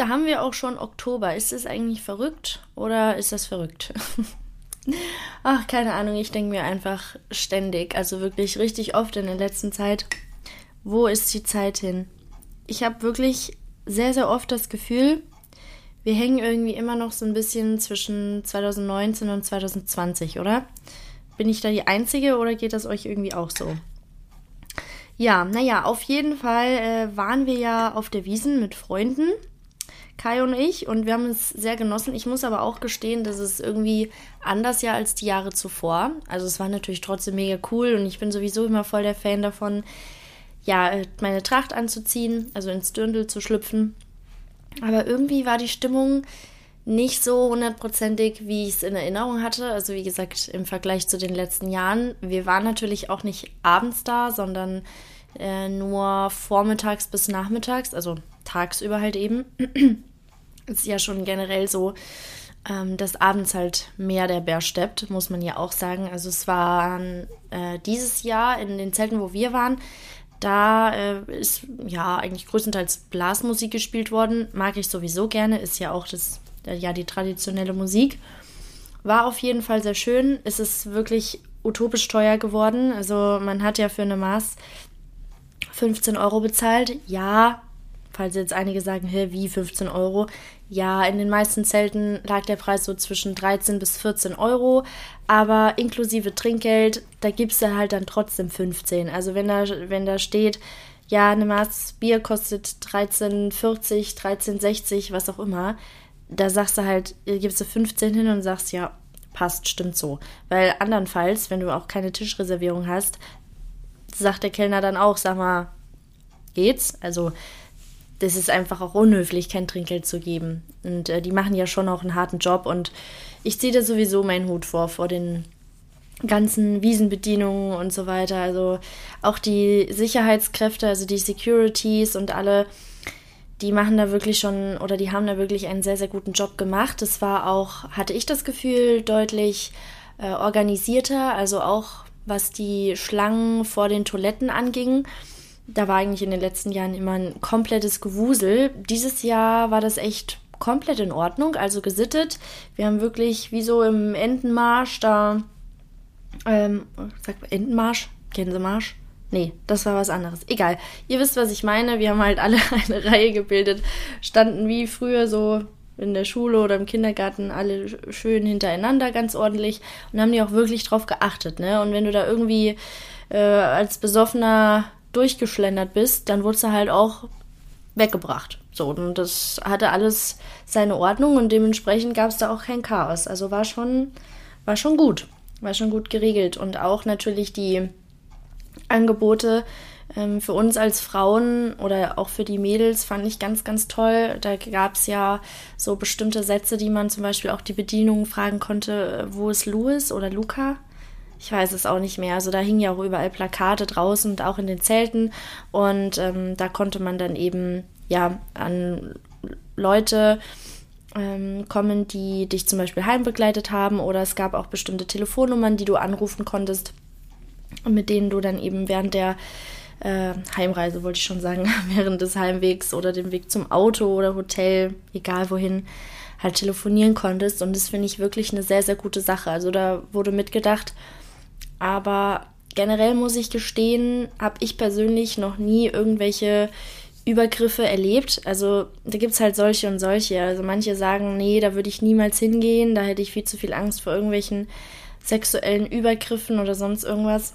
Da haben wir auch schon Oktober. Ist das eigentlich verrückt oder ist das verrückt? Ach, keine Ahnung, ich denke mir einfach ständig, also wirklich richtig oft in der letzten Zeit, wo ist die Zeit hin? Ich habe wirklich sehr, sehr oft das Gefühl, wir hängen irgendwie immer noch so ein bisschen zwischen 2019 und 2020, oder? Bin ich da die Einzige oder geht das euch irgendwie auch so? Ja, naja, auf jeden Fall äh, waren wir ja auf der Wiesen mit Freunden, Kai und ich, und wir haben es sehr genossen. Ich muss aber auch gestehen, dass es irgendwie anders ja als die Jahre zuvor. Also es war natürlich trotzdem mega cool und ich bin sowieso immer voll der Fan davon, ja, meine Tracht anzuziehen, also ins Dirndl zu schlüpfen aber irgendwie war die Stimmung nicht so hundertprozentig, wie ich es in Erinnerung hatte. Also wie gesagt, im Vergleich zu den letzten Jahren. Wir waren natürlich auch nicht abends da, sondern äh, nur vormittags bis nachmittags, also tagsüber halt eben. Ist ja schon generell so, ähm, dass abends halt mehr der Bär steppt, muss man ja auch sagen. Also es waren äh, dieses Jahr in den Zelten, wo wir waren, da äh, ist ja eigentlich größtenteils Blasmusik gespielt worden. Mag ich sowieso gerne, ist ja auch das, ja, die traditionelle Musik. War auf jeden Fall sehr schön. Es ist wirklich utopisch teuer geworden. Also man hat ja für eine Maß 15 Euro bezahlt. Ja, falls jetzt einige sagen, hä, wie 15 Euro? Ja, in den meisten Zelten lag der Preis so zwischen 13 bis 14 Euro, aber inklusive Trinkgeld, da gibst du halt dann trotzdem 15. Also wenn da, wenn da steht, ja, eine Maß Bier kostet 13,40, 13,60, was auch immer, da sagst du halt, gibst du 15 hin und sagst, ja, passt, stimmt so. Weil andernfalls, wenn du auch keine Tischreservierung hast, sagt der Kellner dann auch, sag mal, geht's? Also das ist einfach auch unhöflich, kein Trinkgeld zu geben. Und äh, die machen ja schon auch einen harten Job und ich ziehe da sowieso meinen Hut vor, vor den ganzen Wiesenbedienungen und so weiter. Also auch die Sicherheitskräfte, also die Securities und alle, die machen da wirklich schon oder die haben da wirklich einen sehr, sehr guten Job gemacht. Es war auch, hatte ich das Gefühl, deutlich äh, organisierter, also auch was die Schlangen vor den Toiletten anging da war eigentlich in den letzten Jahren immer ein komplettes Gewusel. Dieses Jahr war das echt komplett in Ordnung, also gesittet. Wir haben wirklich wie so im Entenmarsch da, ähm, sagt man Entenmarsch? Gänsemarsch? Nee, das war was anderes. Egal. Ihr wisst, was ich meine. Wir haben halt alle eine Reihe gebildet, standen wie früher so in der Schule oder im Kindergarten alle schön hintereinander, ganz ordentlich und haben die auch wirklich drauf geachtet, ne? Und wenn du da irgendwie äh, als besoffener durchgeschlendert bist, dann wurdest du halt auch weggebracht. So, und das hatte alles seine Ordnung und dementsprechend gab es da auch kein Chaos. Also war schon, war schon gut. War schon gut geregelt. Und auch natürlich die Angebote ähm, für uns als Frauen oder auch für die Mädels fand ich ganz, ganz toll. Da gab es ja so bestimmte Sätze, die man zum Beispiel auch die Bedienung fragen konnte, wo ist Louis oder Luca? Ich weiß es auch nicht mehr. Also da hingen ja auch überall Plakate draußen und auch in den Zelten. Und ähm, da konnte man dann eben ja an Leute ähm, kommen, die dich zum Beispiel heimbegleitet haben. Oder es gab auch bestimmte Telefonnummern, die du anrufen konntest, mit denen du dann eben während der äh, Heimreise, wollte ich schon sagen, während des Heimwegs oder dem Weg zum Auto oder Hotel, egal wohin, halt telefonieren konntest. Und das finde ich wirklich eine sehr, sehr gute Sache. Also da wurde mitgedacht, aber generell muss ich gestehen, habe ich persönlich noch nie irgendwelche Übergriffe erlebt. Also da gibt es halt solche und solche. Also manche sagen, nee, da würde ich niemals hingehen, da hätte ich viel zu viel Angst vor irgendwelchen sexuellen Übergriffen oder sonst irgendwas.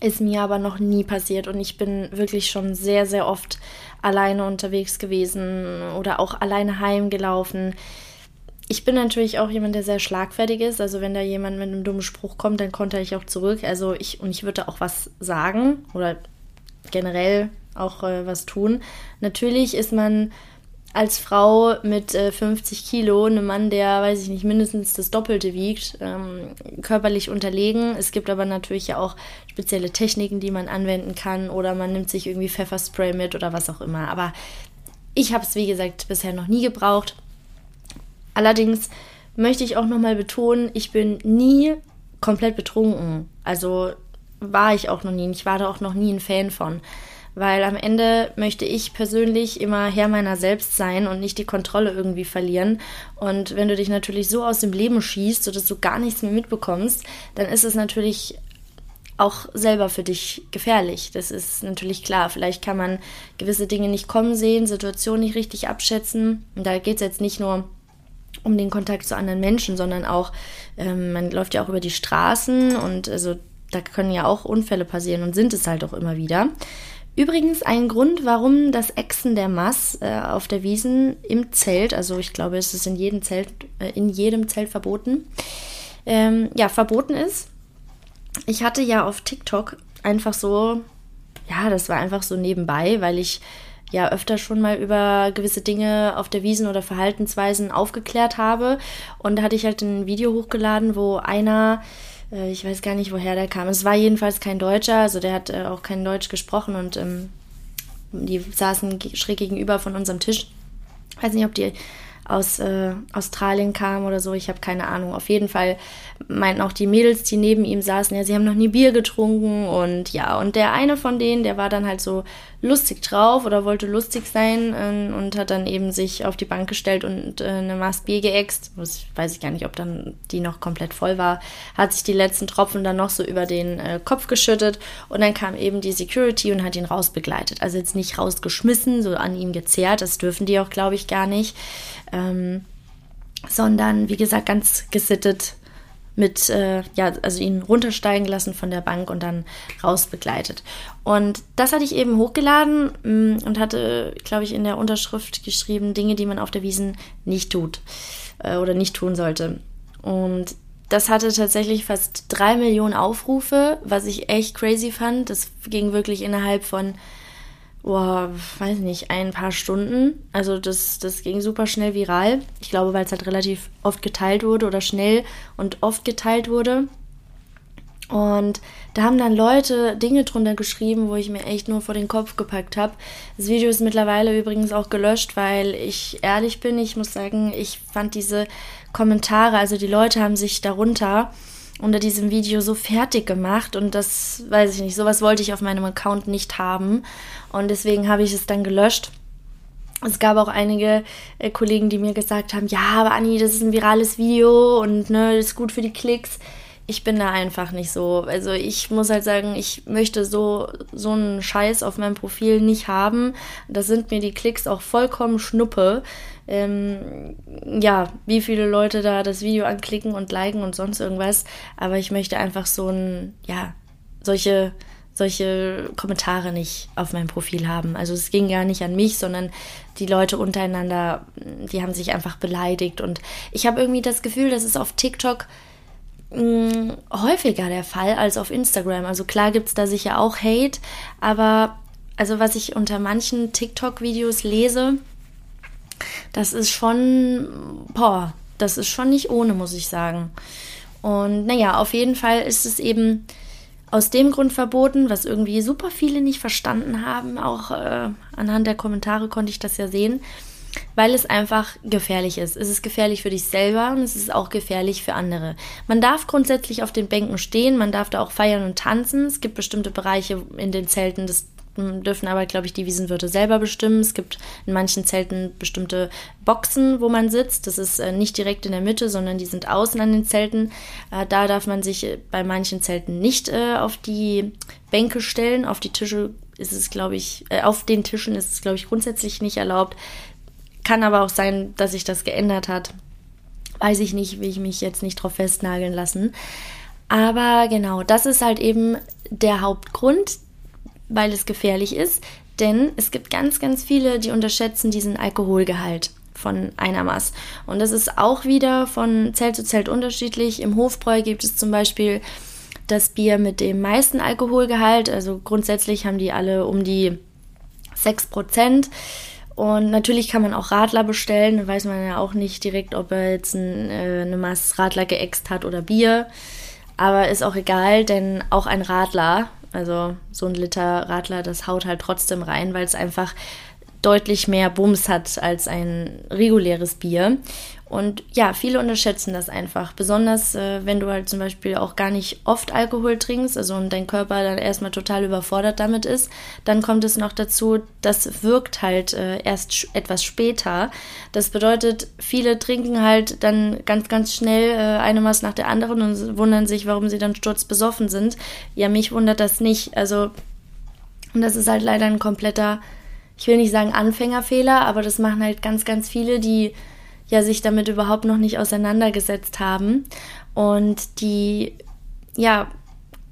Ist mir aber noch nie passiert und ich bin wirklich schon sehr, sehr oft alleine unterwegs gewesen oder auch alleine heimgelaufen ich bin natürlich auch jemand, der sehr schlagfertig ist. Also wenn da jemand mit einem dummen Spruch kommt, dann konnte ich auch zurück. Also ich und ich würde auch was sagen oder generell auch äh, was tun. Natürlich ist man als Frau mit äh, 50 Kilo, einem Mann, der, weiß ich nicht, mindestens das Doppelte wiegt, ähm, körperlich unterlegen. Es gibt aber natürlich ja auch spezielle Techniken, die man anwenden kann oder man nimmt sich irgendwie Pfefferspray mit oder was auch immer. Aber ich habe es, wie gesagt, bisher noch nie gebraucht. Allerdings möchte ich auch nochmal betonen, ich bin nie komplett betrunken. Also war ich auch noch nie. Ich war da auch noch nie ein Fan von. weil am Ende möchte ich persönlich immer Herr meiner selbst sein und nicht die Kontrolle irgendwie verlieren. Und wenn du dich natürlich so aus dem Leben schießt, sodass du gar nichts mehr mitbekommst, dann ist es natürlich auch selber für dich gefährlich. Das ist natürlich klar. Vielleicht kann man gewisse Dinge nicht kommen sehen, Situationen nicht richtig abschätzen. Und da geht es jetzt nicht nur um den Kontakt zu anderen Menschen, sondern auch, ähm, man läuft ja auch über die Straßen und also da können ja auch Unfälle passieren und sind es halt auch immer wieder. Übrigens ein Grund, warum das Exen der Mass äh, auf der Wiesen im Zelt, also ich glaube, es ist in jedem Zelt, äh, in jedem Zelt verboten, ähm, ja, verboten ist. Ich hatte ja auf TikTok einfach so, ja, das war einfach so nebenbei, weil ich ja öfter schon mal über gewisse Dinge auf der Wiesen oder Verhaltensweisen aufgeklärt habe. Und da hatte ich halt ein Video hochgeladen, wo einer, äh, ich weiß gar nicht, woher der kam. Es war jedenfalls kein Deutscher, also der hat äh, auch kein Deutsch gesprochen und ähm, die saßen schräg gegenüber von unserem Tisch. Ich weiß nicht, ob die aus äh, Australien kam oder so, ich habe keine Ahnung. Auf jeden Fall meinten auch die Mädels, die neben ihm saßen, ja, sie haben noch nie Bier getrunken und ja, und der eine von denen, der war dann halt so lustig drauf oder wollte lustig sein äh, und hat dann eben sich auf die Bank gestellt und äh, eine Maß Bier geäxt. Das weiß ich gar nicht, ob dann die noch komplett voll war. Hat sich die letzten Tropfen dann noch so über den äh, Kopf geschüttet und dann kam eben die Security und hat ihn rausbegleitet. Also jetzt nicht rausgeschmissen, so an ihm gezerrt, das dürfen die auch, glaube ich, gar nicht. Ähm, sondern wie gesagt ganz gesittet mit, äh, ja, also ihn runtersteigen lassen von der Bank und dann rausbegleitet. Und das hatte ich eben hochgeladen mh, mm, und hatte, glaube ich, in der Unterschrift geschrieben, Dinge, die man auf der Wiesen nicht tut äh, oder nicht tun sollte. Und das hatte tatsächlich fast drei Millionen Aufrufe, was ich echt crazy fand. Das ging wirklich innerhalb von boah, weiß nicht, ein paar Stunden. Also das, das ging super schnell viral. Ich glaube, weil es halt relativ oft geteilt wurde oder schnell und oft geteilt wurde. Und da haben dann Leute Dinge drunter geschrieben, wo ich mir echt nur vor den Kopf gepackt habe. Das Video ist mittlerweile übrigens auch gelöscht, weil ich ehrlich bin, ich muss sagen, ich fand diese Kommentare, also die Leute haben sich darunter unter diesem Video so fertig gemacht und das weiß ich nicht, sowas wollte ich auf meinem Account nicht haben und deswegen habe ich es dann gelöscht. Es gab auch einige äh, Kollegen, die mir gesagt haben, ja, aber Anni, das ist ein virales Video und ne, das ist gut für die Klicks. Ich bin da einfach nicht so. Also ich muss halt sagen, ich möchte so so einen Scheiß auf meinem Profil nicht haben. Da sind mir die Klicks auch vollkommen schnuppe ähm, ja, wie viele Leute da das Video anklicken und liken und sonst irgendwas. Aber ich möchte einfach so ein, ja, solche, solche Kommentare nicht auf meinem Profil haben. Also es ging gar nicht an mich, sondern die Leute untereinander, die haben sich einfach beleidigt. Und ich habe irgendwie das Gefühl, das ist auf TikTok mm, häufiger der Fall als auf Instagram. Also klar gibt es da sicher auch Hate, aber also was ich unter manchen TikTok-Videos lese, das ist schon, boah, das ist schon nicht ohne, muss ich sagen. Und naja, auf jeden Fall ist es eben aus dem Grund verboten, was irgendwie super viele nicht verstanden haben. Auch äh, anhand der Kommentare konnte ich das ja sehen, weil es einfach gefährlich ist. Es ist gefährlich für dich selber und es ist auch gefährlich für andere. Man darf grundsätzlich auf den Bänken stehen, man darf da auch feiern und tanzen. Es gibt bestimmte Bereiche in den Zelten, das dürfen aber, glaube ich, die Wiesenwirte selber bestimmen. Es gibt in manchen Zelten bestimmte Boxen, wo man sitzt. Das ist äh, nicht direkt in der Mitte, sondern die sind außen an den Zelten. Äh, da darf man sich äh, bei manchen Zelten nicht äh, auf die Bänke stellen. Auf die Tische ist es, glaube ich, äh, auf den Tischen ist es, glaube ich, grundsätzlich nicht erlaubt. Kann aber auch sein, dass sich das geändert hat. Weiß ich nicht, will ich mich jetzt nicht drauf festnageln lassen. Aber genau, das ist halt eben der Hauptgrund, weil es gefährlich ist, denn es gibt ganz, ganz viele, die unterschätzen diesen Alkoholgehalt von einer Maß. Und das ist auch wieder von Zelt zu Zelt unterschiedlich. Im Hofbräu gibt es zum Beispiel das Bier mit dem meisten Alkoholgehalt. Also grundsätzlich haben die alle um die 6%. Und natürlich kann man auch Radler bestellen. Da weiß man ja auch nicht direkt, ob er jetzt ein, äh, eine Maß Radler geäxt hat oder Bier. Aber ist auch egal, denn auch ein Radler also so ein Liter Radler, das haut halt trotzdem rein, weil es einfach deutlich mehr Bums hat als ein reguläres Bier. Und ja, viele unterschätzen das einfach. Besonders äh, wenn du halt zum Beispiel auch gar nicht oft Alkohol trinkst, also und dein Körper dann erstmal total überfordert damit ist, dann kommt es noch dazu, das wirkt halt äh, erst etwas später. Das bedeutet, viele trinken halt dann ganz, ganz schnell äh, eine Maß nach der anderen und wundern sich, warum sie dann sturzbesoffen sind. Ja, mich wundert das nicht. Also, und das ist halt leider ein kompletter, ich will nicht sagen Anfängerfehler, aber das machen halt ganz, ganz viele, die ja sich damit überhaupt noch nicht auseinandergesetzt haben und die ja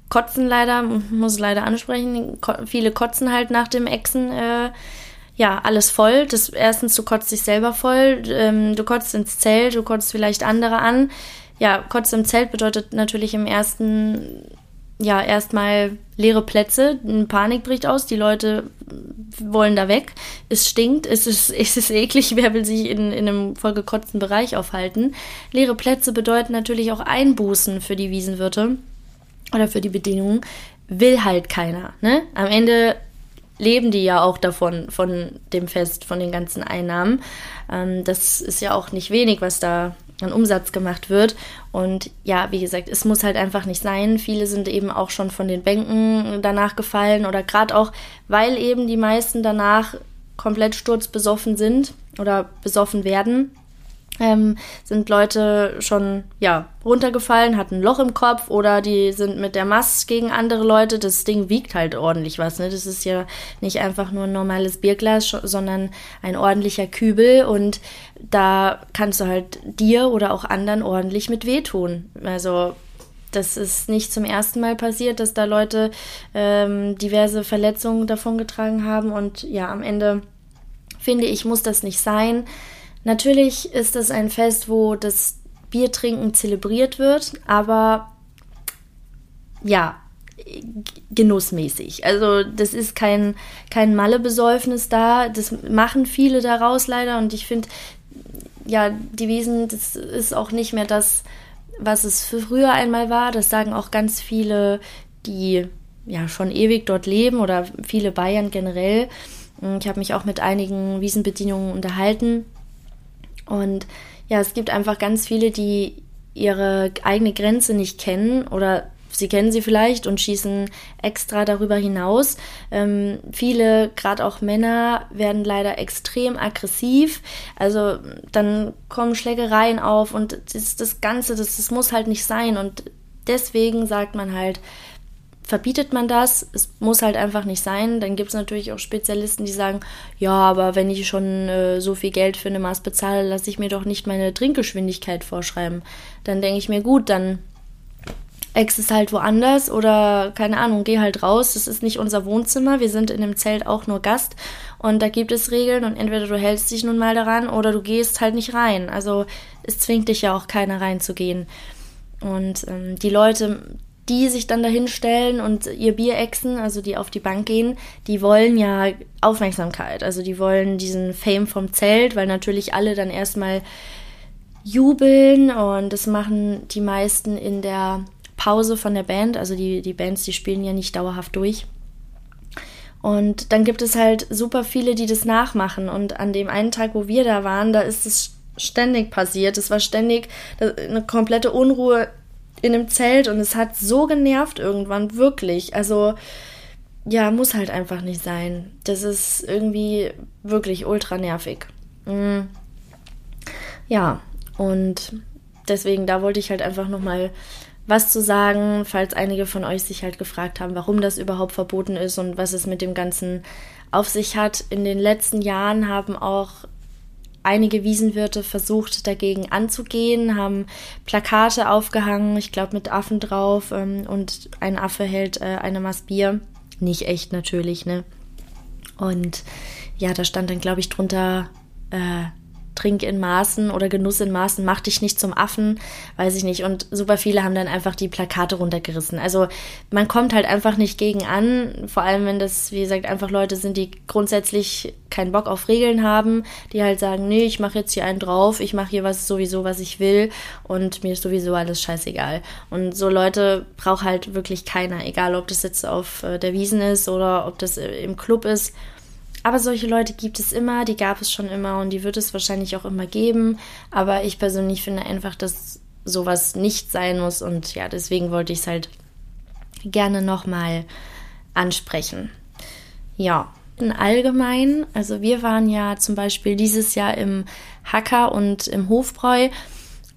kotzen leider, muss leider ansprechen, viele kotzen halt nach dem Exen äh, ja, alles voll. Das, erstens, du kotzt dich selber voll, ähm, du kotzt ins Zelt, du kotzt vielleicht andere an. Ja, kotzt im Zelt bedeutet natürlich im ersten ja, erstmal leere Plätze, eine Panik bricht aus, die Leute wollen da weg, es stinkt, es ist, es ist eklig, wer will sich in, in einem vollgekotzten Bereich aufhalten. Leere Plätze bedeuten natürlich auch Einbußen für die Wiesenwirte oder für die Bedingungen, will halt keiner. Ne? Am Ende leben die ja auch davon, von dem Fest, von den ganzen Einnahmen. Ähm, das ist ja auch nicht wenig, was da an Umsatz gemacht wird. Und ja, wie gesagt, es muss halt einfach nicht sein. Viele sind eben auch schon von den Bänken danach gefallen oder gerade auch, weil eben die meisten danach komplett sturzbesoffen sind oder besoffen werden ähm, sind Leute schon ja runtergefallen, hatten ein Loch im Kopf oder die sind mit der Mast gegen andere Leute. Das Ding wiegt halt ordentlich was. Ne? Das ist ja nicht einfach nur ein normales Bierglas, sondern ein ordentlicher Kübel und da kannst du halt dir oder auch anderen ordentlich mit wehtun. Also das ist nicht zum ersten Mal passiert, dass da Leute ähm, diverse Verletzungen davongetragen haben und ja, am Ende finde ich, muss das nicht sein. Natürlich ist es ein Fest, wo das Biertrinken zelebriert wird, aber ja, genussmäßig. Also das ist kein, kein Malle-Besäufnis da. Das machen viele daraus leider und ich finde, ja, die Wiesen, das ist auch nicht mehr das, was es früher einmal war. Das sagen auch ganz viele, die ja schon ewig dort leben oder viele Bayern generell. Ich habe mich auch mit einigen Wiesenbedienungen unterhalten und ja, es gibt einfach ganz viele, die ihre eigene Grenze nicht kennen oder sie kennen sie vielleicht und schießen extra darüber hinaus. Ähm, viele, gerade auch Männer, werden leider extrem aggressiv. Also dann kommen Schlägereien auf und das, das Ganze, das, das muss halt nicht sein. Und deswegen sagt man halt, verbietet man das. Es muss halt einfach nicht sein. Dann gibt es natürlich auch Spezialisten, die sagen, ja, aber wenn ich schon äh, so viel Geld für eine Maß bezahle, lasse ich mir doch nicht meine Trinkgeschwindigkeit vorschreiben. Dann denke ich mir, gut, dann ex es halt woanders oder keine Ahnung, geh halt raus. Das ist nicht unser Wohnzimmer. Wir sind in dem Zelt auch nur Gast und da gibt es Regeln und entweder du hältst dich nun mal daran oder du gehst halt nicht rein. Also es zwingt dich ja auch keiner reinzugehen. Und ähm, die Leute, die sich dann dahin stellen und ihr Bier exen, also die auf die Bank gehen, die wollen ja Aufmerksamkeit. Also die wollen diesen Fame vom Zelt, weil natürlich alle dann erstmal jubeln und das machen die meisten in der Pause von der Band. Also die, die Bands, die spielen ja nicht dauerhaft durch. Und dann gibt es halt super viele, die das nachmachen. Und an dem einen Tag, wo wir da waren, da ist es ständig passiert. Es war ständig eine komplette Unruhe in einem Zelt und es hat so genervt irgendwann, wirklich. Also, ja, muss halt einfach nicht sein. Das ist irgendwie wirklich ultra nervig. Mhm. Ja, und deswegen, da wollte ich halt einfach nochmal was zu sagen, falls einige von euch sich halt gefragt haben, warum das überhaupt verboten ist und was es mit dem Ganzen auf sich hat. In den letzten Jahren haben auch einige Wiesenwirte versucht dagegen anzugehen, haben Plakate aufgehangen, ich glaube mit Affen drauf ähm, und ein Affe hält äh, eine Maß Bier. Nicht echt natürlich, ne? Und ja, da stand dann, glaube ich, drunter, äh, Trink in Maßen oder Genuss in Maßen, mach dich nicht zum Affen, weiß ich nicht. Und super viele haben dann einfach die Plakate runtergerissen. Also man kommt halt einfach nicht gegen an, vor allem wenn das, wie gesagt, einfach Leute sind, die grundsätzlich keinen Bock auf Regeln haben, die halt sagen, nee, ich mache jetzt hier einen drauf, ich mache hier was sowieso, was ich will und mir ist sowieso alles scheißegal. Und so Leute braucht halt wirklich keiner, egal ob das jetzt auf äh, der Wiesen ist oder ob das äh, im Club ist aber solche Leute gibt es immer, die gab es schon immer und die wird es wahrscheinlich auch immer geben. Aber ich persönlich finde einfach, dass sowas nicht sein muss und ja, deswegen wollte ich es halt gerne nochmal ansprechen. Ja, allgemein, also wir waren ja zum Beispiel dieses Jahr im Hacker und im Hofbräu.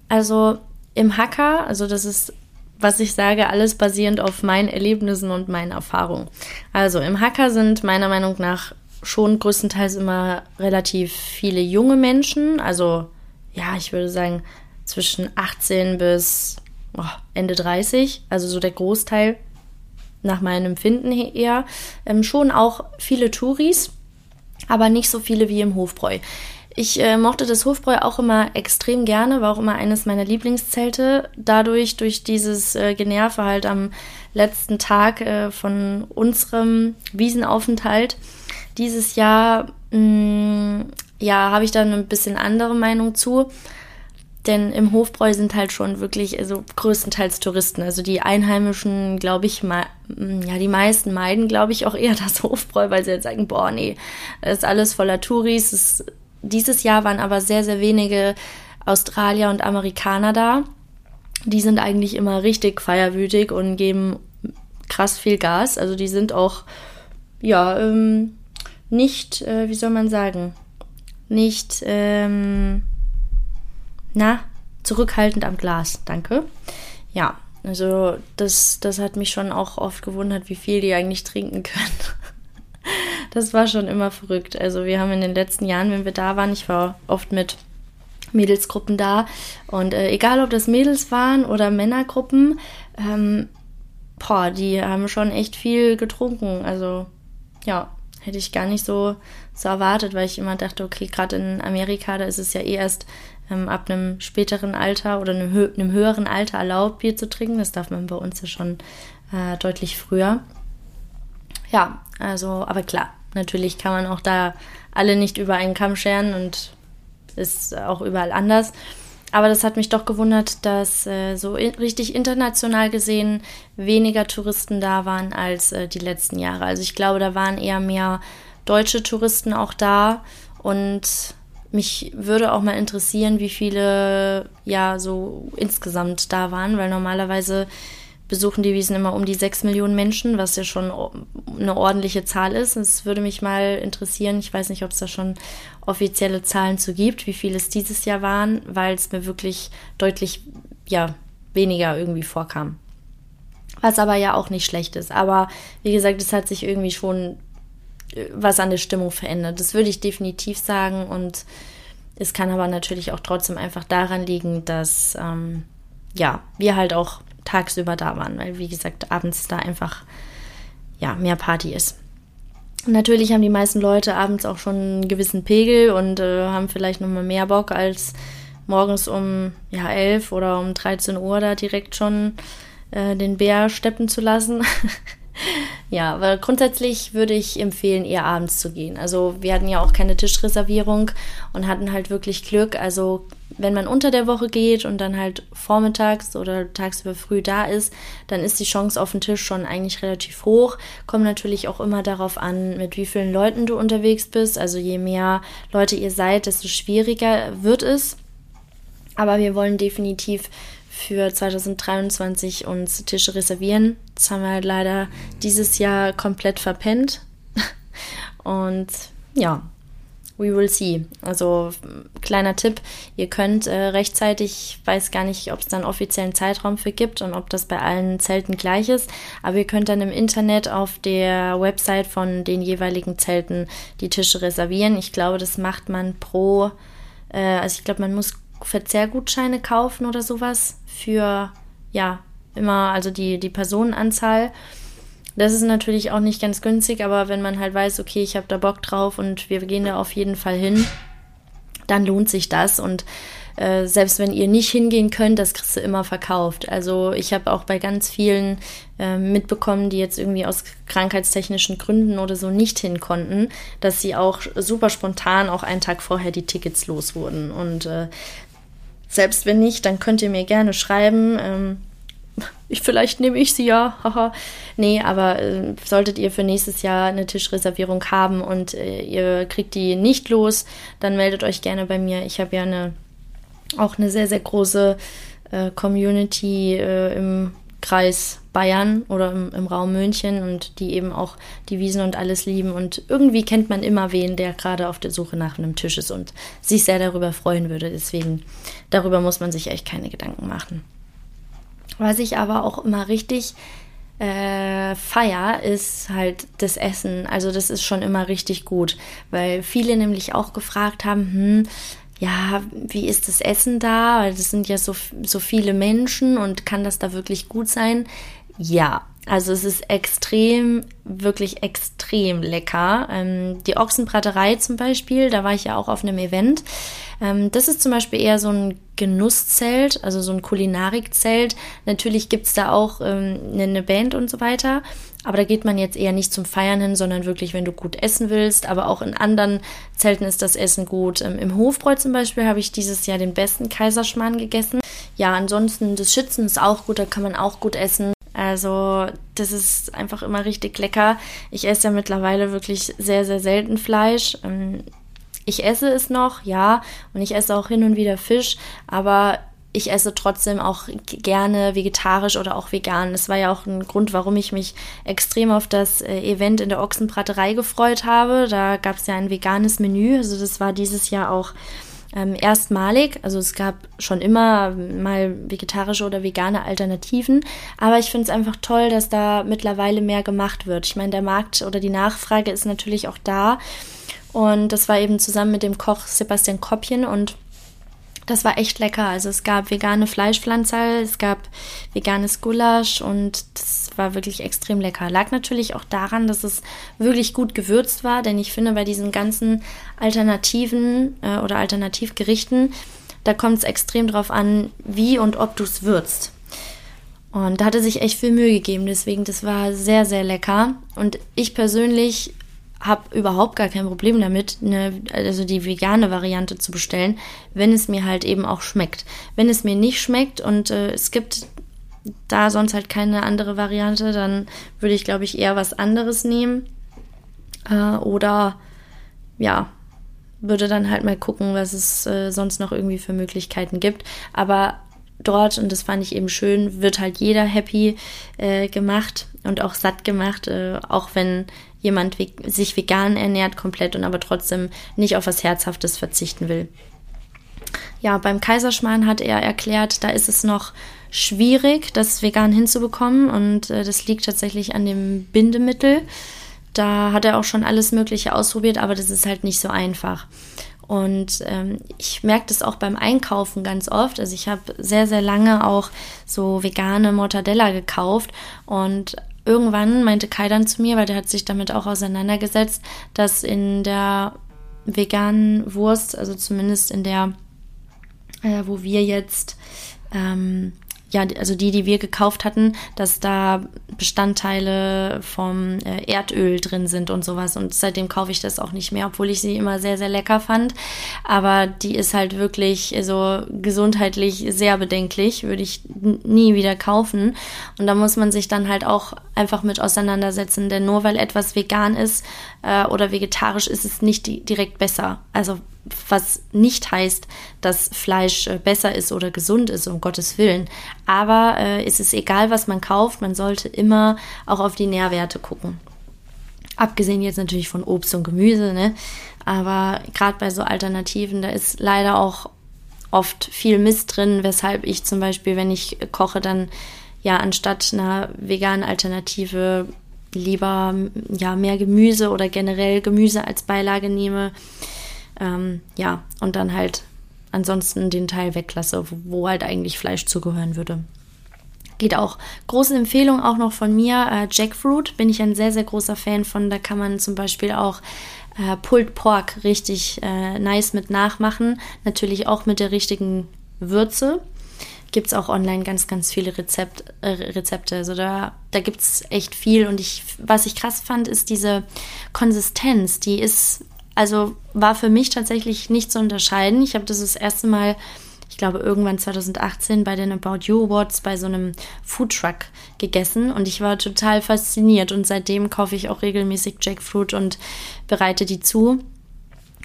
Also im Hacker, also das ist, was ich sage, alles basierend auf meinen Erlebnissen und meinen Erfahrungen. Also im Hacker sind meiner Meinung nach schon größtenteils immer relativ viele junge Menschen. Also ja, ich würde sagen zwischen 18 bis oh, Ende 30, also so der Großteil nach meinem Empfinden eher. Ähm, schon auch viele Touris, aber nicht so viele wie im Hofbräu. Ich äh, mochte das Hofbräu auch immer extrem gerne, war auch immer eines meiner Lieblingszelte. Dadurch, durch dieses äh, Generve halt am letzten Tag äh, von unserem Wiesenaufenthalt dieses Jahr, mh, mm, ja, habe ich dann ein bisschen andere Meinung zu. Denn im Hofbräu sind halt schon wirklich, also größtenteils Touristen. Also die Einheimischen, glaube ich, mm, ja, die meisten meiden, glaube ich, auch eher das Hofbräu, weil sie jetzt sagen, boah, nee, ist alles voller Touris. Es, dieses Jahr waren aber sehr, sehr wenige Australier und Amerikaner da. Die sind eigentlich immer richtig feierwütig und geben krass viel Gas. Also die sind auch, ja, ähm, nicht, äh, wie soll man sagen, nicht, ähm, na, zurückhaltend am Glas, danke. Ja, also das, das hat mich schon auch oft gewundert, wie viel die eigentlich trinken können. Das war schon immer verrückt. Also wir haben in den letzten Jahren, wenn wir da waren, ich war oft mit Mädelsgruppen da und äh, egal ob das Mädels waren oder Männergruppen, ähm, boah, die haben schon echt viel getrunken. Also ja, hätte ich gar nicht so, so erwartet, weil ich immer dachte, okay, gerade in Amerika, da ist es ja eh erst ähm, ab einem späteren Alter oder einem, hö einem, höheren Alter erlaubt, Bier zu trinken. Das darf man bei uns ja schon äh, deutlich früher. Ja, also, aber klar, natürlich kann man auch da alle nicht über einen Kamm scheren und ist auch überall anders. Aber das hat mich doch gewundert, dass äh, so in, richtig international gesehen weniger Touristen da waren als äh, die letzten Jahre. Also ich glaube, da waren eher mehr deutsche Touristen auch da und mich würde auch mal interessieren, wie viele ja so insgesamt da waren, weil normalerweise besuchen die Wiesen immer um die sechs Millionen Menschen, was ja schon eine ordentliche Zahl ist. Es würde mich mal interessieren, ich weiß nicht, ob es da schon offizielle Zahlen zu gibt, wie viele es dieses Jahr waren, weil es mir wirklich deutlich ja, weniger irgendwie vorkam. Was aber ja auch nicht schlecht ist. Aber wie gesagt, es hat sich irgendwie schon was an der Stimmung verändert. Das würde ich definitiv sagen. Und es kann aber natürlich auch trotzdem einfach daran liegen, dass ähm, ja, wir halt auch tagsüber da waren, weil wie gesagt, abends da einfach ja, mehr Party ist. Natürlich haben die meisten Leute abends auch schon einen gewissen Pegel und äh, haben vielleicht nochmal mehr Bock als morgens um ja, 11 oder um 13 Uhr da direkt schon äh, den Bär steppen zu lassen. Ja, aber grundsätzlich würde ich empfehlen, eher abends zu gehen. Also wir hatten ja auch keine Tischreservierung und hatten halt wirklich Glück. Also wenn man unter der Woche geht und dann halt vormittags oder tagsüber früh da ist, dann ist die Chance auf den Tisch schon eigentlich relativ hoch. Kommt natürlich auch immer darauf an, mit wie vielen Leuten du unterwegs bist. Also je mehr Leute ihr seid, desto schwieriger wird es. Aber wir wollen definitiv für 2023 uns Tische reservieren. Das haben wir halt leider dieses Jahr komplett verpennt. Und ja, we will see. Also kleiner Tipp, ihr könnt äh, rechtzeitig, ich weiß gar nicht, ob es da einen offiziellen Zeitraum für gibt und ob das bei allen Zelten gleich ist, aber ihr könnt dann im Internet auf der Website von den jeweiligen Zelten die Tische reservieren. Ich glaube, das macht man pro, äh, also ich glaube, man muss Verzehrgutscheine kaufen oder sowas für, ja, immer, also die, die Personenanzahl. Das ist natürlich auch nicht ganz günstig, aber wenn man halt weiß, okay, ich habe da Bock drauf und wir gehen da auf jeden Fall hin, dann lohnt sich das. Und äh, selbst wenn ihr nicht hingehen könnt, das kriegst du immer verkauft. Also ich habe auch bei ganz vielen äh, mitbekommen, die jetzt irgendwie aus krankheitstechnischen Gründen oder so nicht hin konnten, dass sie auch super spontan auch einen Tag vorher die Tickets los wurden. Und äh, selbst wenn nicht, dann könnt ihr mir gerne schreiben. Ähm, ich, vielleicht nehme ich sie ja, haha. nee, aber äh, solltet ihr für nächstes Jahr eine Tischreservierung haben und äh, ihr kriegt die nicht los, dann meldet euch gerne bei mir. Ich habe ja eine, auch eine sehr, sehr große äh, Community äh, im Kreis Bayern oder im, im, Raum München und die eben auch die Wiesen und alles lieben. Und irgendwie kennt man immer wen, der gerade auf der Suche nach einem Tisch ist und sich sehr darüber freuen würde. Deswegen, darüber muss man sich echt keine Gedanken machen. Was ich aber auch immer richtig äh, feier, ist halt das Essen. Also das ist schon immer richtig gut, weil viele nämlich auch gefragt haben, hm, ja, wie ist das Essen da? Das sind ja so, so viele Menschen und kann das da wirklich gut sein? Ja, also es ist extrem, wirklich extrem lecker. Ähm, die Ochsenbraterei zum Beispiel, da war ich ja auch auf einem Event. Ähm, das ist zum Beispiel eher so ein Genusszelt, also so ein Kulinarikzelt. Natürlich gibt's da auch ähm, eine Band und so weiter. Aber da geht man jetzt eher nicht zum Feiern hin, sondern wirklich, wenn du gut essen willst. Aber auch in anderen Zelten ist das Essen gut. Ähm, Im Hofbräu zum Beispiel habe ich dieses Jahr den besten Kaiserschmarrn gegessen. Ja, ansonsten das Schützen ist auch gut, da kann man auch gut essen. Also das ist einfach immer richtig lecker. Ich esse ja mittlerweile wirklich sehr, sehr selten Fleisch. Ähm, ich esse es noch, ja, und ich esse auch hin und wieder Fisch, aber ich esse trotzdem auch gerne vegetarisch oder auch vegan. Das war ja auch ein Grund, warum ich mich extrem auf das äh, Event in der Ochsenbraterei gefreut habe. Da gab es ja ein veganes Menü. Also das war dieses Jahr auch ähm, erstmalig. Also es gab schon immer mal vegetarische oder vegane Alternativen. Aber ich finde es einfach toll, dass da mittlerweile mehr gemacht wird. Ich meine, der Markt oder die Nachfrage ist natürlich auch da. Und das war eben zusammen mit dem Koch Sebastian Koppchen und das war echt lecker. Also es gab vegane Fleischpflanzerl, es gab veganes Gulasch und das war wirklich extrem lecker. Lag natürlich auch daran, dass es wirklich gut gewürzt war, denn ich finde bei diesen ganzen Alternativen äh, oder Alternativgerichten, da kommt es extrem drauf an, wie und ob du es würzt. Und da hatte sich echt viel Mühe gegeben, deswegen das war sehr, sehr lecker. Und ich persönlich habe überhaupt gar kein Problem damit, eine, also die vegane Variante zu bestellen, wenn es mir halt eben auch schmeckt. Wenn es mir nicht schmeckt und äh, es gibt da sonst halt keine andere Variante, dann würde ich, glaube ich, eher was anderes nehmen. Äh, oder ja, würde dann halt mal gucken, was es äh, sonst noch irgendwie für Möglichkeiten gibt. Aber dort, und das fand ich eben schön, wird halt jeder happy äh, gemacht und auch satt gemacht, äh, auch wenn jemand sich vegan ernährt komplett und aber trotzdem nicht auf was Herzhaftes verzichten will. Ja, beim Kaiserschmarrn hat er erklärt, da ist es noch schwierig, das vegan hinzubekommen und äh, das liegt tatsächlich an dem Bindemittel. Da hat er auch schon alles Mögliche ausprobiert, aber das ist halt nicht so einfach. Und ähm, ich merke das auch beim Einkaufen ganz oft. Also ich habe sehr, sehr lange auch so vegane Mortadella gekauft und irgendwann meinte Kai dann zu mir, weil der hat sich damit auch auseinandergesetzt, dass in der veganen Wurst, also zumindest in der, äh, wo wir jetzt ähm, ja, also die, die wir gekauft hatten, dass da Bestandteile vom äh, Erdöl drin sind und sowas. Und seitdem kaufe ich das auch nicht mehr, obwohl ich sie immer sehr, sehr lecker fand. Aber die ist halt wirklich so gesundheitlich sehr bedenklich, würde ich nie wieder kaufen. Und da muss man sich dann halt auch einfach mit auseinandersetzen, denn nur weil etwas vegan ist äh, oder vegetarisch ist es nicht di direkt besser. Also was nicht heißt, dass Fleisch äh, besser ist oder gesund ist, um Gottes Willen. Aber äh, es ist egal, was man kauft, man sollte immer auch auf die Nährwerte gucken. Abgesehen jetzt natürlich von Obst und Gemüse, ne? Aber gerade bei so Alternativen, da ist leider auch oft viel Mist drin, weshalb ich zum Beispiel, wenn ich koche, dann ja anstatt einer veganen Alternative lieber ja mehr Gemüse oder generell Gemüse als Beilage nehme ähm, ja, und dann halt ansonsten den Teil weglasse, wo, halt eigentlich Fleisch zugehören würde. Geht auch. Große Empfehlung auch noch von mir. Äh, Jackfruit bin ich ein sehr, sehr großer Fan von. Da kann man zum Beispiel auch äh, Pulled Pork richtig äh, nice mit nachmachen. Natürlich auch mit der richtigen Würze. Gibt es auch online ganz, ganz viele Rezept, äh, Rezepte. Also da, da gibt es echt viel. Und ich, was ich krass fand, ist diese Konsistenz. Die ist also war für mich tatsächlich nicht zu unterscheiden. Ich habe das das erste Mal ich glaube, irgendwann 2018 bei den About You Awards bei so einem Foodtruck gegessen und ich war total fasziniert und seitdem kaufe ich auch regelmäßig Jackfruit und bereite die zu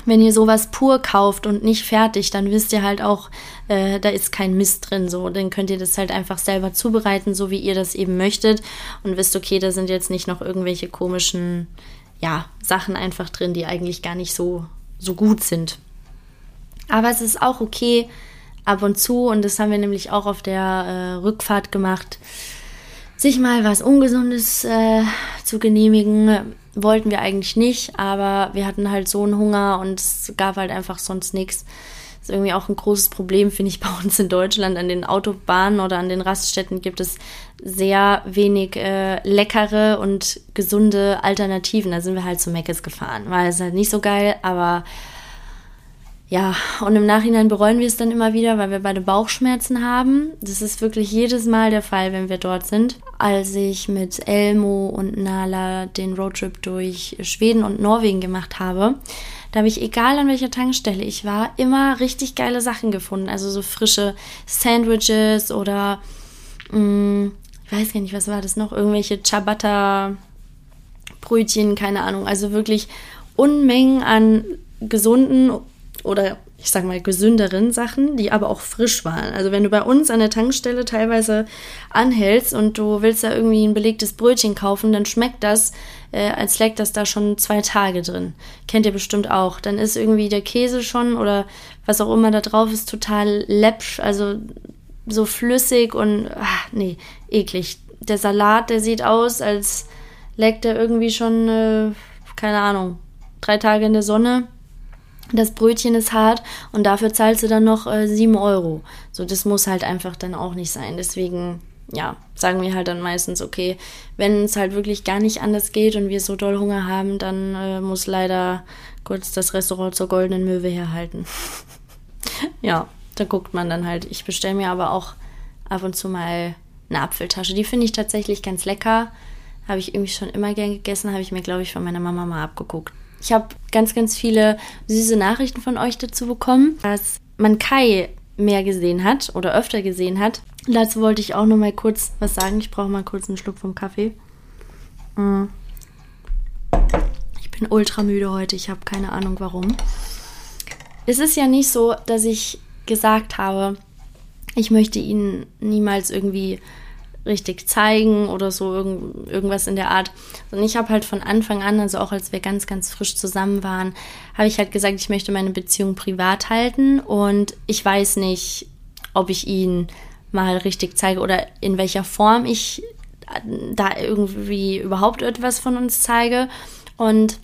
wenn ihr sowas pur kauft und nicht fertig, dann wisst ihr halt auch, äh, da ist kein Mist drin. So, dann könnt ihr das halt einfach selber zubereiten, so wie ihr das eben möchtet und wisst, okay, da sind jetzt nicht noch irgendwelche komischen, ja, Sachen einfach drin, die eigentlich gar nicht so so gut sind. Aber es ist auch okay ab und zu und das haben wir nämlich auch auf der äh, Rückfahrt gemacht, sich mal was Ungesundes äh, zu genehmigen wollten wir eigentlich nicht, aber wir hatten halt so einen Hunger und es gab halt einfach sonst nichts. Ist irgendwie auch ein großes Problem, finde ich, bei uns in Deutschland. An den Autobahnen oder an den Raststätten gibt es sehr wenig äh, leckere und gesunde Alternativen. Da sind wir halt zu Meckes gefahren. War es halt nicht so geil, aber ja, und im Nachhinein bereuen wir es dann immer wieder, weil wir beide Bauchschmerzen haben. Das ist wirklich jedes Mal der Fall, wenn wir dort sind. Als ich mit Elmo und Nala den Roadtrip durch Schweden und Norwegen gemacht habe, da habe ich, egal an welcher Tankstelle ich war, immer richtig geile Sachen gefunden. Also so frische Sandwiches oder, mh, mm, ich weiß gar nicht, was war das noch, irgendwelche Ciabatta Brötchen, keine Ahnung. Also wirklich Unmengen an gesunden oder ich sag mal gesünderen Sachen, die aber auch frisch waren. Also wenn du bei uns an der Tankstelle teilweise anhältst und du willst da irgendwie ein belegtes Brötchen kaufen, dann schmeckt das, äh, als leckt das da schon zwei Tage drin. Kennt ihr bestimmt auch. Dann ist irgendwie der Käse schon oder was auch immer da drauf ist total läppsch, also so flüssig und ach, nee, eklig. Der Salat, der sieht aus, als leckt er irgendwie schon, äh, keine Ahnung, drei Tage in der Sonne das Brötchen ist hart und dafür zahlst du dann noch äh, 7 Euro. So, das muss halt einfach dann auch nicht sein. Deswegen, ja, sagen wir halt dann meistens, okay, wenn es halt wirklich gar nicht anders geht und wir so doll Hunger haben, dann äh, muss leider kurz das Restaurant zur Goldenen Möwe herhalten. ja, da guckt man dann halt. Ich bestelle mir aber auch ab und zu mal eine Apfeltasche. Die finde ich tatsächlich ganz lecker. Habe ich irgendwie schon immer gern gegessen, habe ich mir, glaube ich, von meiner Mama mal abgeguckt. Ich habe ganz, ganz viele süße Nachrichten von euch dazu bekommen, dass man Kai mehr gesehen hat oder öfter gesehen hat. Dazu wollte ich auch noch mal kurz was sagen. Ich brauche mal kurz einen Schluck vom Kaffee. Mm. Ich bin ultra müde heute. Ich habe keine Ahnung warum. Es ist ja nicht so, dass ich gesagt habe, ich möchte ihn niemals irgendwie richtig zeigen oder so irgend, irgendwas in der Art. Und ich habe halt von Anfang an, also auch als wir ganz, ganz frisch zusammen waren, habe ich halt gesagt, ich möchte meine Beziehung privat halten und ich weiß nicht, ob ich ihn mal richtig zeige oder in welcher Form ich da irgendwie überhaupt etwas von uns zeige. Und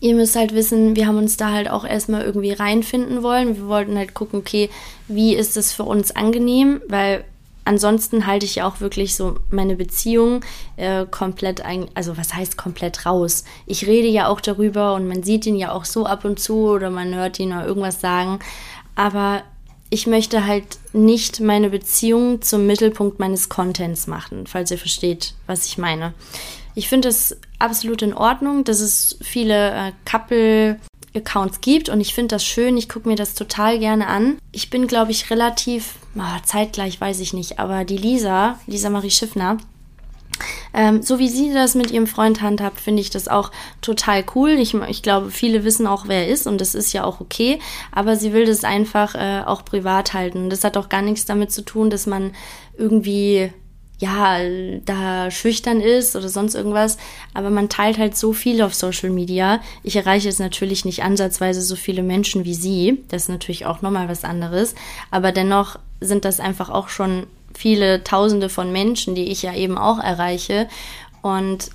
ihr müsst halt wissen, wir haben uns da halt auch erstmal irgendwie reinfinden wollen. Wir wollten halt gucken, okay, wie ist es für uns angenehm, weil ansonsten halte ich ja auch wirklich so meine Beziehung äh, komplett ein, also was heißt komplett raus? Ich rede ja auch darüber und man sieht ihn ja auch so ab und zu oder man hört ihn oder irgendwas sagen, aber ich möchte halt nicht meine Beziehung zum Mittelpunkt meines Contents machen, falls ihr versteht, was ich meine. Ich finde es absolut in Ordnung, dass es viele äh, Couple Accounts gibt und ich finde das schön, ich gucke mir das total gerne an. Ich bin, glaube ich, relativ, oh, zeitgleich weiß ich nicht, aber die Lisa, Lisa Marie Schiffner, ähm, so wie sie das mit ihrem Freund handhabt, finde ich das auch total cool. Ich, ich, glaube, viele wissen auch, wer er ist und das ist ja auch okay. Aber sie will das einfach äh, auch privat halten. Das hat auch gar nichts damit zu tun, dass man irgendwie ja, da schüchtern ist oder sonst irgendwas. Aber man teilt halt so viel auf Social Media. Ich erreiche jetzt natürlich nicht ansatzweise so viele Menschen wie sie. Das ist natürlich auch nochmal was anderes. Aber dennoch sind das einfach auch schon viele Tausende von Menschen, die ich ja eben auch erreiche. Und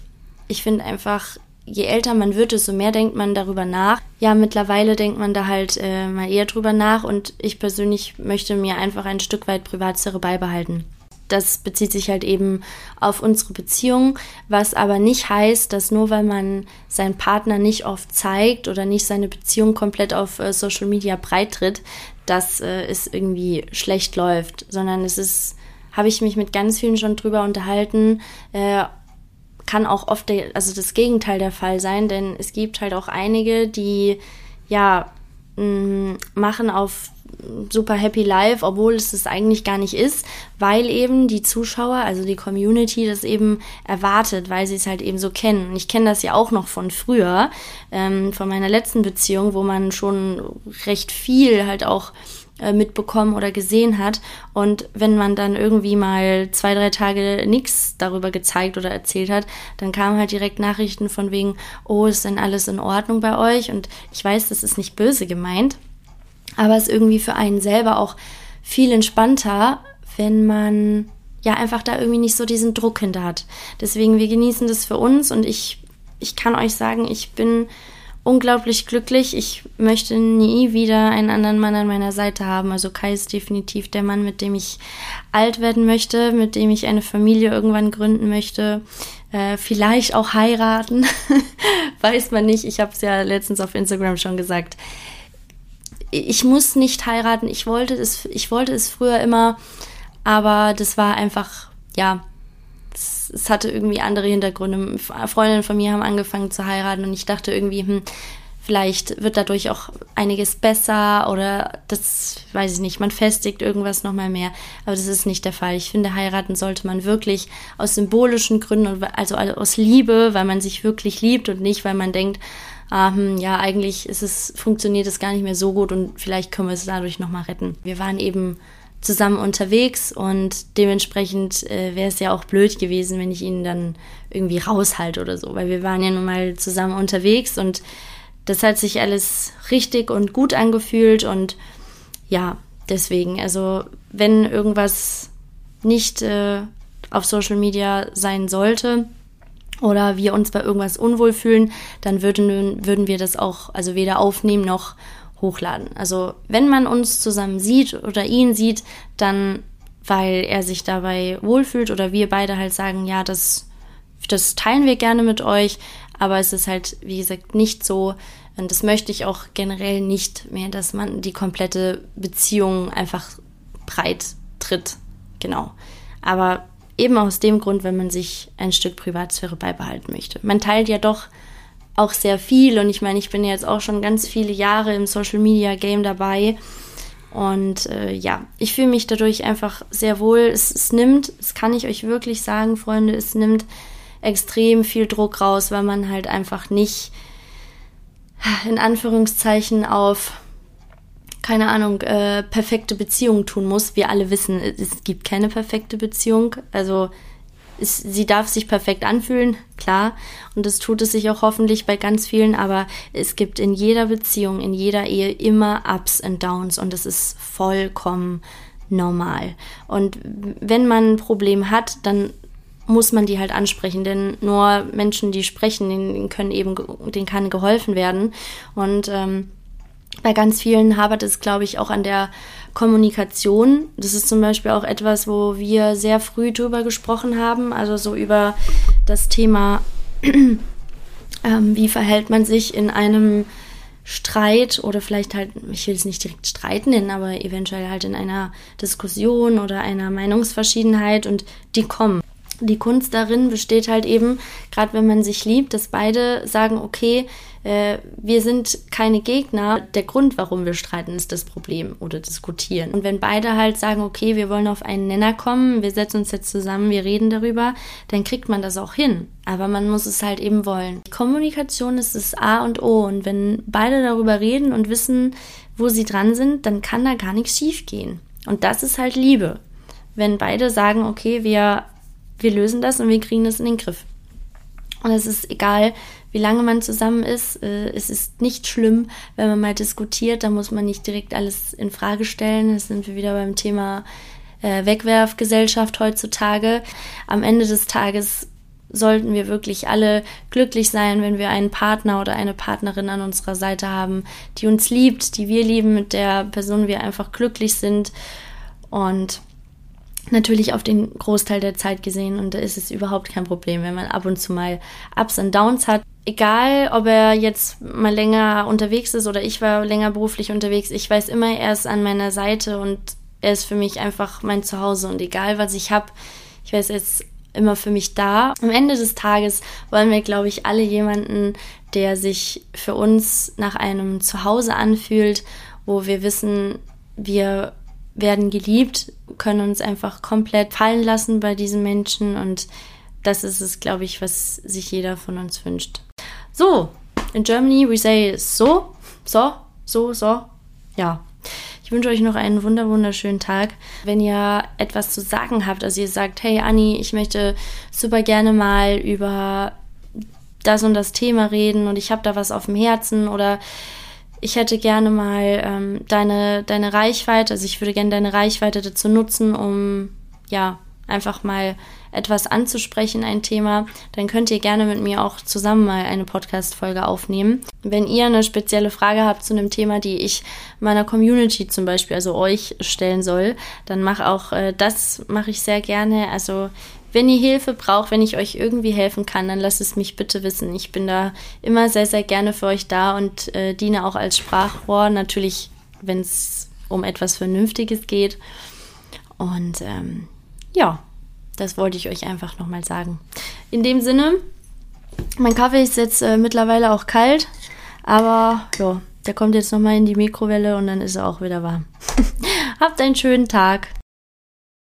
ich finde einfach, je älter man wird, desto mehr denkt man darüber nach. Ja, mittlerweile denkt man da halt äh, mal eher drüber nach. Und ich persönlich möchte mir einfach ein Stück weit Privatsphäre beibehalten das bezieht sich halt eben auf unsere Beziehung, was aber nicht heißt, dass nur weil man seinen Partner nicht oft zeigt oder nicht seine Beziehung komplett auf äh, Social Media breitritt, dass äh, es irgendwie schlecht läuft, sondern es ist, habe ich mich mit ganz vielen schon drüber unterhalten, äh, kann auch oft also das Gegenteil der Fall sein, denn es gibt halt auch einige, die ja machen auf super happy life, obwohl es das eigentlich gar nicht ist, weil eben die Zuschauer, also die Community, das eben erwartet, weil sie es halt eben so kennen. Ich kenne das ja auch noch von früher, ähm, von meiner letzten Beziehung, wo man schon recht viel halt auch äh, mitbekommen oder gesehen hat. Und wenn man dann irgendwie mal zwei, drei Tage nichts darüber gezeigt oder erzählt hat, dann kamen halt direkt Nachrichten von wegen, oh, ist denn alles in Ordnung bei euch? Und ich weiß, das ist nicht böse gemeint, aber es ist irgendwie für einen selber auch viel entspannter, wenn man ja einfach da irgendwie nicht so diesen Druck hinter hat. Deswegen, wir genießen das für uns und ich, ich kann euch sagen, ich bin unglaublich glücklich. Ich möchte nie wieder einen anderen Mann an meiner Seite haben. Also Kai ist definitiv der Mann, mit dem ich alt werden möchte, mit dem ich eine Familie irgendwann gründen möchte. Äh, vielleicht auch heiraten. Weiß man nicht. Ich habe es ja letztens auf Instagram schon gesagt. Ich muss nicht heiraten. Ich wollte es, ich wollte es früher immer, aber das war einfach, ja, es hatte irgendwie andere Hintergründe. Freundinnen von mir haben angefangen zu heiraten und ich dachte irgendwie, hm, vielleicht wird dadurch auch einiges besser oder das weiß ich nicht, man festigt irgendwas nochmal mehr. Aber das ist nicht der Fall. Ich finde, heiraten sollte man wirklich aus symbolischen Gründen, also aus Liebe, weil man sich wirklich liebt und nicht, weil man denkt, ah, hm, ja, eigentlich ist es, funktioniert es gar nicht mehr so gut und vielleicht können wir es dadurch nochmal retten. Wir waren eben zusammen unterwegs und dementsprechend äh, wäre es ja auch blöd gewesen, wenn ich ihn dann irgendwie raushalte oder so, weil wir waren ja nun mal zusammen unterwegs und das hat sich alles richtig und gut angefühlt und ja, deswegen, also wenn irgendwas nicht äh, auf Social Media sein sollte oder wir uns bei irgendwas unwohl fühlen, dann würden, würden wir das auch also weder aufnehmen noch hochladen. Also wenn man uns zusammen sieht oder ihn sieht, dann weil er sich dabei wohlfühlt oder wir beide halt sagen, ja, das, das teilen wir gerne mit euch, aber es ist halt, wie gesagt, nicht so, und das möchte ich auch generell nicht mehr, dass man die komplette Beziehung einfach breit tritt. Genau. Aber eben aus dem Grund, wenn man sich ein Stück Privatsphäre beibehalten möchte. Man teilt ja doch auch sehr viel. Und ich meine, ich bin jetzt auch schon ganz viele Jahre im Social Media Game dabei. Und äh, ja, ich fühle mich dadurch einfach sehr wohl. Es, es nimmt, das kann ich euch wirklich sagen, Freunde, es nimmt extrem viel Druck raus, weil man halt einfach nicht in Anführungszeichen auf keine Ahnung, äh, perfekte Beziehungen tun muss. Wir alle wissen, es gibt keine perfekte Beziehung. Also ist, sie darf sich perfekt anfühlen, klar. Und das tut es sich auch hoffentlich bei ganz vielen, aber es gibt in jeder Beziehung, in jeder Ehe immer Ups und Downs und das ist vollkommen normal. Und wenn man ein Problem hat, dann muss man die halt ansprechen, denn nur Menschen, die sprechen, denen können eben, denen kann geholfen werden. Und ähm, bei ganz vielen habert es, glaube ich, auch an der Kommunikation. Das ist zum Beispiel auch etwas, wo wir sehr früh drüber gesprochen haben, also so über das Thema, ähm, wie verhält man sich in einem Streit oder vielleicht halt, ich will es nicht direkt Streit nennen, aber eventuell halt in einer Diskussion oder einer Meinungsverschiedenheit und die kommen die Kunst darin besteht halt eben, gerade wenn man sich liebt, dass beide sagen, okay, äh, wir sind keine Gegner. Der Grund, warum wir streiten, ist das Problem oder diskutieren. Und wenn beide halt sagen, okay, wir wollen auf einen Nenner kommen, wir setzen uns jetzt zusammen, wir reden darüber, dann kriegt man das auch hin. Aber man muss es halt eben wollen. Kommunikation ist das A und O. Und wenn beide darüber reden und wissen, wo sie dran sind, dann kann da gar nichts schief gehen. Und das ist halt Liebe. Wenn beide sagen, okay, wir wir lösen das und wir kriegen das in den Griff. Und es ist egal, wie lange man zusammen ist. Äh, es ist nicht schlimm, wenn man mal diskutiert. Da muss man nicht direkt alles in Frage stellen. Das sind wir wieder beim Thema äh, Wegwerfgesellschaft heutzutage. Am Ende des Tages sollten wir wirklich alle glücklich sein, wenn wir einen Partner oder eine Partnerin an unserer Seite haben, die uns liebt, die wir lieben, mit der Person wir einfach glücklich sind. Und natürlich auf den Großteil der Zeit gesehen und da ist es überhaupt kein Problem, wenn man ab und zu mal Ups und Downs hat. Egal, ob er jetzt mal länger unterwegs ist oder ich war länger beruflich unterwegs, ich weiß immer, er ist an meiner Seite und er ist für mich einfach mein Zuhause und egal, was ich habe, ich weiß jetzt immer für mich da. Am Ende des Tages wollen wir, glaube ich, alle jemanden, der sich für uns nach einem Zuhause anfühlt, wo wir wissen, wir werden geliebt, können uns einfach komplett fallen lassen bei diesen Menschen und das ist es, glaube ich, was sich jeder von uns wünscht. So, in Germany we say so, so, so, so. Ja. Ich wünsche euch noch einen wunder wunderschönen Tag. Wenn ihr etwas zu sagen habt, also ihr sagt, hey Anni, ich möchte super gerne mal über das und das Thema reden und ich habe da was auf dem Herzen oder ich hätte gerne mal ähm, deine, deine Reichweite, also ich würde gerne deine Reichweite dazu nutzen, um ja einfach mal etwas anzusprechen, ein Thema, dann könnt ihr gerne mit mir auch zusammen mal eine Podcast-Folge aufnehmen. Wenn ihr eine spezielle Frage habt zu einem Thema, die ich meiner Community zum Beispiel, also euch stellen soll, dann mach auch äh, das mache ich sehr gerne. Also wenn ihr Hilfe braucht, wenn ich euch irgendwie helfen kann, dann lasst es mich bitte wissen. Ich bin da immer sehr, sehr gerne für euch da und äh, diene auch als Sprachrohr. Natürlich, wenn es um etwas Vernünftiges geht. Und ähm, ja, das wollte ich euch einfach nochmal sagen. In dem Sinne, mein Kaffee ist jetzt äh, mittlerweile auch kalt, aber ja, der kommt jetzt nochmal in die Mikrowelle und dann ist er auch wieder warm. Habt einen schönen Tag.